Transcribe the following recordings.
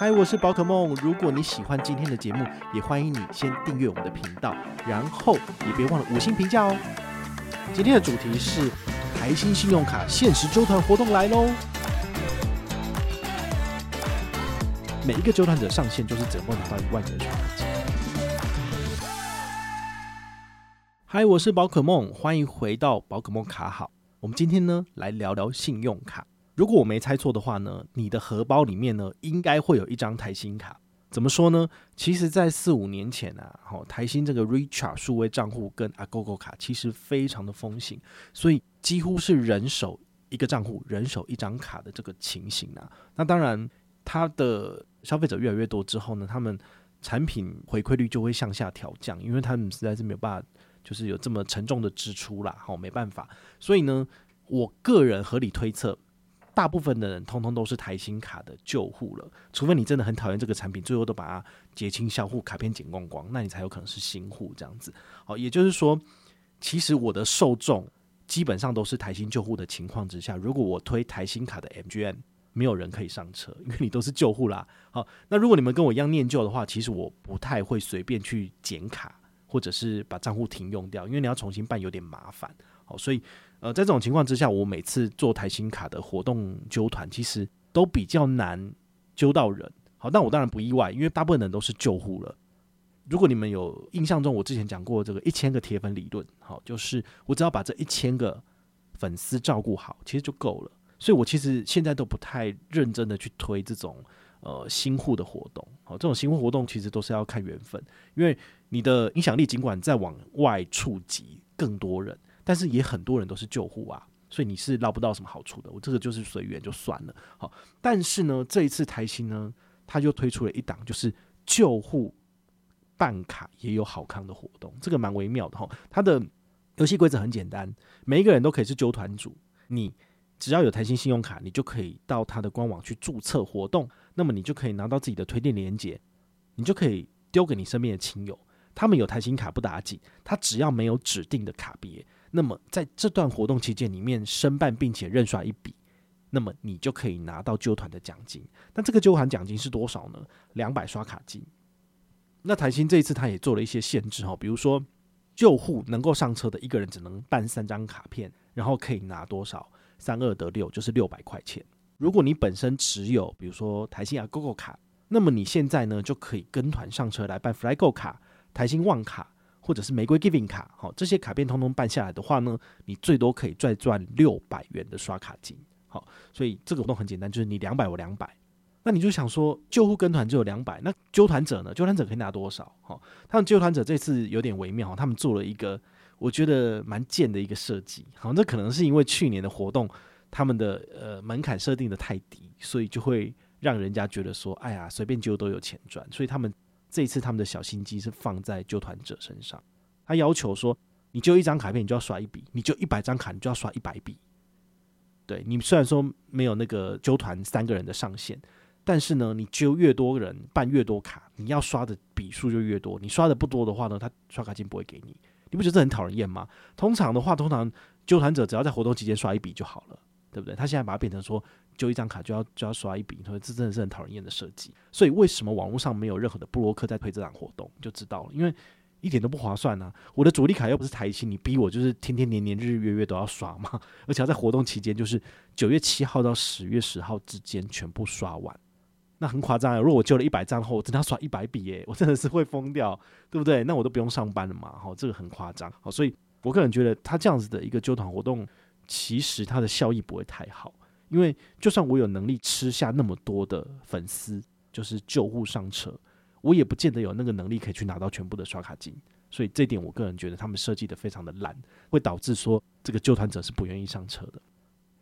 嗨，我是宝可梦。如果你喜欢今天的节目，也欢迎你先订阅我们的频道，然后也别忘了五星评价哦。今天的主题是台新信用卡限时周团活动来喽！每一个周团者上线就是整共拿到一万元的刷卡金。嗨，我是宝可梦，欢迎回到宝可梦卡好。我们今天呢来聊聊信用卡。如果我没猜错的话呢，你的荷包里面呢，应该会有一张台新卡。怎么说呢？其实，在四五年前啊，好，台新这个 Richard 数位账户跟 Agogo 卡其实非常的风行，所以几乎是人手一个账户、人手一张卡的这个情形啊。那当然，它的消费者越来越多之后呢，他们产品回馈率就会向下调降，因为他们实在是没有办法，就是有这么沉重的支出啦，好，没办法。所以呢，我个人合理推测。大部分的人通通都是台新卡的旧户了，除非你真的很讨厌这个产品，最后都把它结清销户，卡片剪光光，那你才有可能是新户这样子。好，也就是说，其实我的受众基本上都是台新旧户的情况之下，如果我推台新卡的 MGM，没有人可以上车，因为你都是旧户啦。好，那如果你们跟我一样念旧的话，其实我不太会随便去剪卡，或者是把账户停用掉，因为你要重新办有点麻烦。好，所以。呃，在这种情况之下，我每次做台新卡的活动揪团，其实都比较难揪到人。好，但我当然不意外，因为大部分人都是旧户了。如果你们有印象中，我之前讲过这个一千个铁粉理论，好，就是我只要把这一千个粉丝照顾好，其实就够了。所以我其实现在都不太认真的去推这种呃新户的活动。好，这种新户活动其实都是要看缘分，因为你的影响力尽管再往外触及更多人。但是也很多人都是旧户啊，所以你是捞不到什么好处的。我这个就是随缘就算了。好，但是呢，这一次台新呢，他就推出了一档，就是旧户办卡也有好康的活动，这个蛮微妙的哈。它的游戏规则很简单，每一个人都可以是揪团主。你只要有台新信用卡，你就可以到他的官网去注册活动，那么你就可以拿到自己的推荐连接，你就可以丢给你身边的亲友。他们有台新卡不打紧，他只要没有指定的卡别。那么在这段活动期间里面申办并且认刷一笔，那么你就可以拿到揪团的奖金。那这个揪团奖金是多少呢？两百刷卡金。那台新这一次他也做了一些限制哈，比如说旧户能够上车的一个人只能办三张卡片，然后可以拿多少？三二得六，就是六百块钱。如果你本身持有比如说台新 Agogo 卡，那么你现在呢就可以跟团上车来办 Flygo 卡、台新旺卡。或者是玫瑰 Giving 卡，好，这些卡片通通办下来的话呢，你最多可以再赚六百元的刷卡金，好，所以这个活动很简单，就是你两百我两百，那你就想说救护跟团只有两百，那揪团者呢？揪团者可以拿多少？好，他们揪团者这次有点微妙，他们做了一个我觉得蛮贱的一个设计，好，这可能是因为去年的活动他们的呃门槛设定的太低，所以就会让人家觉得说，哎呀，随便揪都有钱赚，所以他们。这一次他们的小心机是放在纠团者身上，他要求说，你就一张卡片，你就要刷一笔；你就一百张卡，你就要刷一百笔。对，你虽然说没有那个纠团三个人的上限，但是呢，你揪越多人办越多卡，你要刷的笔数就越多。你刷的不多的话呢，他刷卡金不会给你。你不觉得很讨人厌吗？通常的话，通常纠团者只要在活动期间刷一笔就好了，对不对？他现在把它变成说。就一张卡就要就要刷一笔，所以这真的是很讨人厌的设计。所以为什么网络上没有任何的布洛克在推这档活动，就知道了，因为一点都不划算啊！我的主力卡又不是台新，你逼我就是天天年年日日月月都要刷嘛，而且要在活动期间，就是九月七号到十月十号之间全部刷完，那很夸张啊！如果我救了一百张后，我真的要刷一百笔耶，我真的是会疯掉，对不对？那我都不用上班了嘛，好，这个很夸张。好，所以我个人觉得他这样子的一个揪团活动，其实它的效益不会太好。因为就算我有能力吃下那么多的粉丝，就是旧户上车，我也不见得有那个能力可以去拿到全部的刷卡金。所以这点我个人觉得他们设计的非常的烂，会导致说这个救团者是不愿意上车的。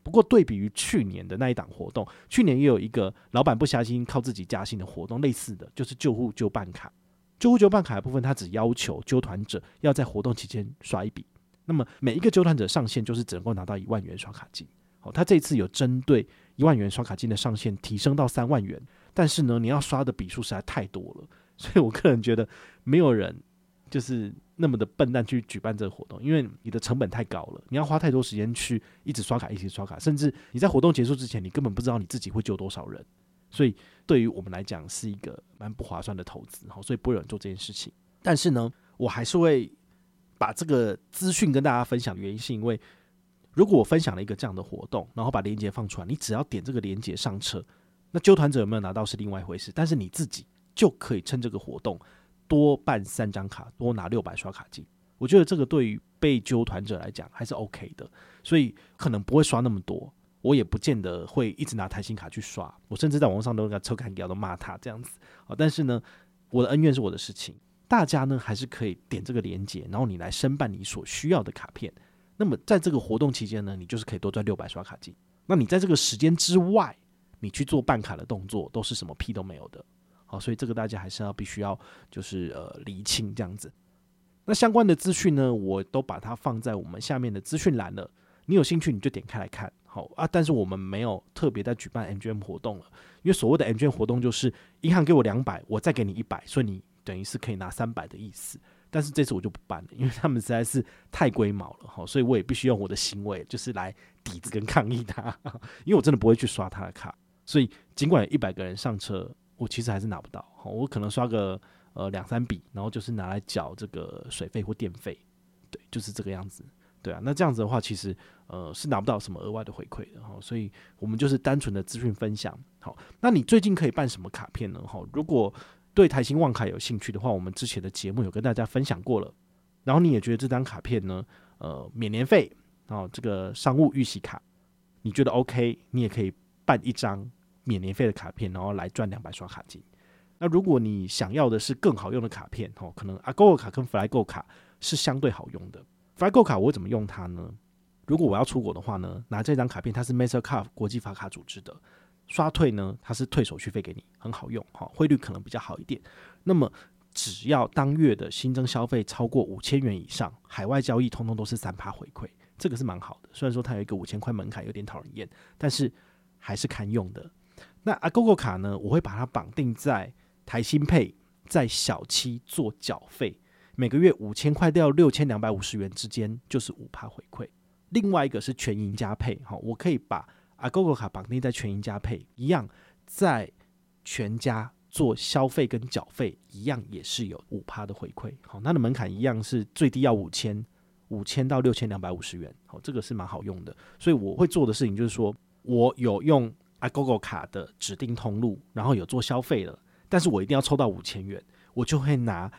不过对比于去年的那一档活动，去年也有一个老板不加薪靠自己加薪的活动，类似的就是旧户旧办卡。旧户旧办卡的部分，它只要求救团者要在活动期间刷一笔，那么每一个揪团者上限就是只能够拿到一万元刷卡金。好，他这次有针对一万元刷卡金的上限提升到三万元，但是呢，你要刷的笔数实在太多了，所以我个人觉得没有人就是那么的笨蛋去举办这个活动，因为你的成本太高了，你要花太多时间去一直刷卡，一直刷卡，甚至你在活动结束之前，你根本不知道你自己会救多少人，所以对于我们来讲是一个蛮不划算的投资，好，所以不会有人做这件事情。但是呢，我还是会把这个资讯跟大家分享的原因，是因为。如果我分享了一个这样的活动，然后把链接放出来，你只要点这个链接上车，那揪团者有没有拿到是另外一回事，但是你自己就可以趁这个活动多办三张卡，多拿六百刷卡金。我觉得这个对于被揪团者来讲还是 OK 的，所以可能不会刷那么多，我也不见得会一直拿台新卡去刷，我甚至在网络上都给他抽卡给他都骂他这样子啊。但是呢，我的恩怨是我的事情，大家呢还是可以点这个链接，然后你来申办你所需要的卡片。那么在这个活动期间呢，你就是可以多赚六百刷卡金。那你在这个时间之外，你去做办卡的动作，都是什么屁都没有的。好，所以这个大家还是要必须要就是呃厘清这样子。那相关的资讯呢，我都把它放在我们下面的资讯栏了。你有兴趣你就点开来看。好啊，但是我们没有特别在举办 MGM 活动了，因为所谓的 MGM 活动就是银行给我两百，我再给你一百，所以你等于是可以拿三百的意思。但是这次我就不办了，因为他们实在是太龟毛了哈，所以我也必须用我的行为就是来抵制跟抗议他，因为我真的不会去刷他的卡，所以尽管有一百个人上车，我其实还是拿不到，我可能刷个呃两三笔，然后就是拿来缴这个水费或电费，对，就是这个样子，对啊，那这样子的话，其实呃是拿不到什么额外的回馈的哈，所以我们就是单纯的资讯分享，好，那你最近可以办什么卡片呢？哈，如果对台新旺卡有兴趣的话，我们之前的节目有跟大家分享过了。然后你也觉得这张卡片呢，呃，免年费，然后这个商务预习卡，你觉得 OK？你也可以办一张免年费的卡片，然后来赚两百刷卡金。那如果你想要的是更好用的卡片，哦，可能 Agogo 卡跟 Flygo 卡是相对好用的。Flygo 卡我会怎么用它呢？如果我要出国的话呢，拿这张卡片，它是 Mastercard 国际发卡组织的。刷退呢，它是退手续费给你，很好用哈，汇率可能比较好一点。那么只要当月的新增消费超过五千元以上，海外交易通通都是三趴回馈，这个是蛮好的。虽然说它有一个五千块门槛，有点讨人厌，但是还是堪用的。那阿 GoGo 卡呢，我会把它绑定在台新配在小七做缴费，每个月五千块到六千两百五十元之间，就是五趴回馈。另外一个是全银加配，哈，我可以把。阿 GoGo 卡绑定在全银加配一样，在全家做消费跟缴费一样，也是有五趴的回馈。好，它的门槛一样是最低要五千，五千到六千两百五十元。好，这个是蛮好用的。所以我会做的事情就是说，我有用 Agogo 卡的指定通路，然后有做消费了，但是我一定要抽到五千元，我就会拿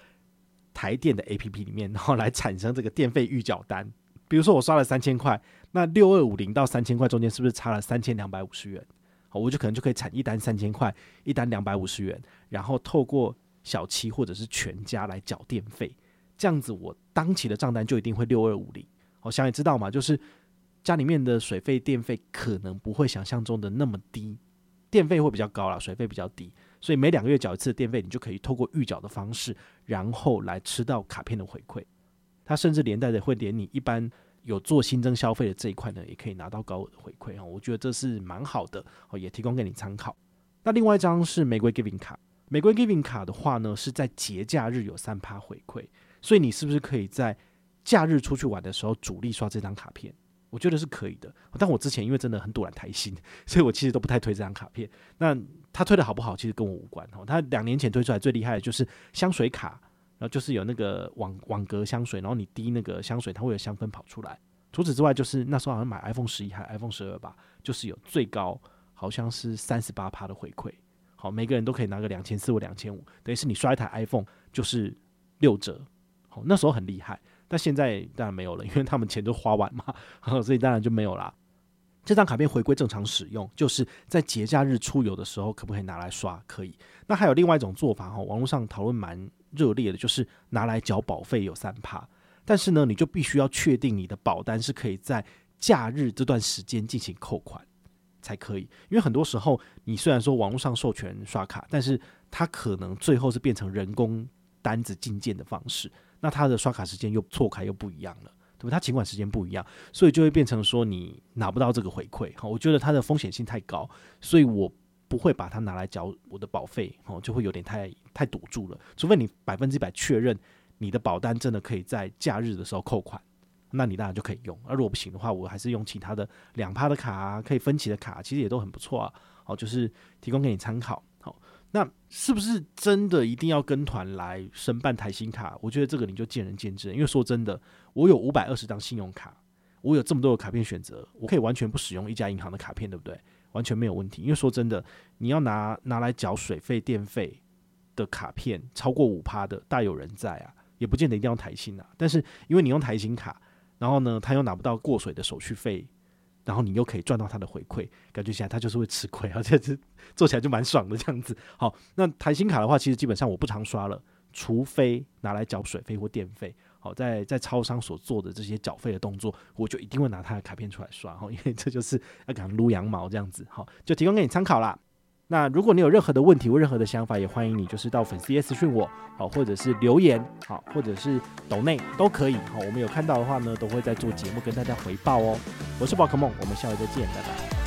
台电的 APP 里面，然后来产生这个电费预缴单。比如说我刷了三千块，那六二五零到三千块中间是不是差了三千两百五十元？我就可能就可以产一单三千块，一单两百五十元，然后透过小七或者是全家来缴电费，这样子我当期的账单就一定会六二五零。好，想也知道嘛，就是家里面的水费电费可能不会想象中的那么低，电费会比较高啦，水费比较低，所以每两个月缴一次电费，你就可以透过预缴的方式，然后来吃到卡片的回馈。它甚至连带的会连你一般有做新增消费的这一块呢，也可以拿到高额的回馈啊！我觉得这是蛮好的哦，也提供给你参考。那另外一张是玫瑰 Giving 卡，玫瑰 Giving 卡的话呢，是在节假日有三趴回馈，所以你是不是可以在假日出去玩的时候主力刷这张卡片？我觉得是可以的。但我之前因为真的很赌烂台新，所以我其实都不太推这张卡片。那他推的好不好，其实跟我无关哦。他两年前推出来最厉害的就是香水卡。然后就是有那个网网格香水，然后你滴那个香水，它会有香氛跑出来。除此之外，就是那时候好像买 iPhone 十一还 iPhone 十二吧，就是有最高好像是三十八趴的回馈。好，每个人都可以拿个两千四或两千五，等于是你刷一台 iPhone 就是六折。好，那时候很厉害，但现在当然没有了，因为他们钱都花完嘛，所以当然就没有啦。这张卡片回归正常使用，就是在节假日出游的时候，可不可以拿来刷？可以。那还有另外一种做法哈，网络上讨论蛮热烈的，就是拿来缴保费有三趴，但是呢，你就必须要确定你的保单是可以在假日这段时间进行扣款才可以。因为很多时候，你虽然说网络上授权刷卡，但是它可能最后是变成人工单子进件的方式，那它的刷卡时间又错开又不一样了。对吧？它请款时间不一样，所以就会变成说你拿不到这个回馈。哈，我觉得它的风险性太高，所以我不会把它拿来缴我的保费。哦，就会有点太太堵住了。除非你百分之百确认你的保单真的可以在假日的时候扣款，那你当然就可以用。而如果不行的话，我还是用其他的两趴的卡啊，可以分期的卡，其实也都很不错啊。好，就是提供给你参考。好。那是不是真的一定要跟团来申办台新卡？我觉得这个你就见仁见智。因为说真的，我有五百二十张信用卡，我有这么多的卡片选择，我可以完全不使用一家银行的卡片，对不对？完全没有问题。因为说真的，你要拿拿来缴水费、电费的卡片，超过五趴的大有人在啊，也不见得一定要台新啊。但是因为你用台新卡，然后呢，他又拿不到过水的手续费。然后你又可以赚到他的回馈，感觉起来他就是会吃亏，而且这做起来就蛮爽的这样子。好，那台新卡的话，其实基本上我不常刷了，除非拿来缴水费或电费。好，在在超商所做的这些缴费的动作，我就一定会拿他的卡片出来刷。好，因为这就是要给他撸羊毛这样子。好，就提供给你参考啦。那如果你有任何的问题或任何的想法，也欢迎你就是到粉丝页私讯我，好，或者是留言，好，或者是抖内都可以，好，我们有看到的话呢，都会在做节目跟大家回报哦。我是宝可梦，我们下回再见，拜拜。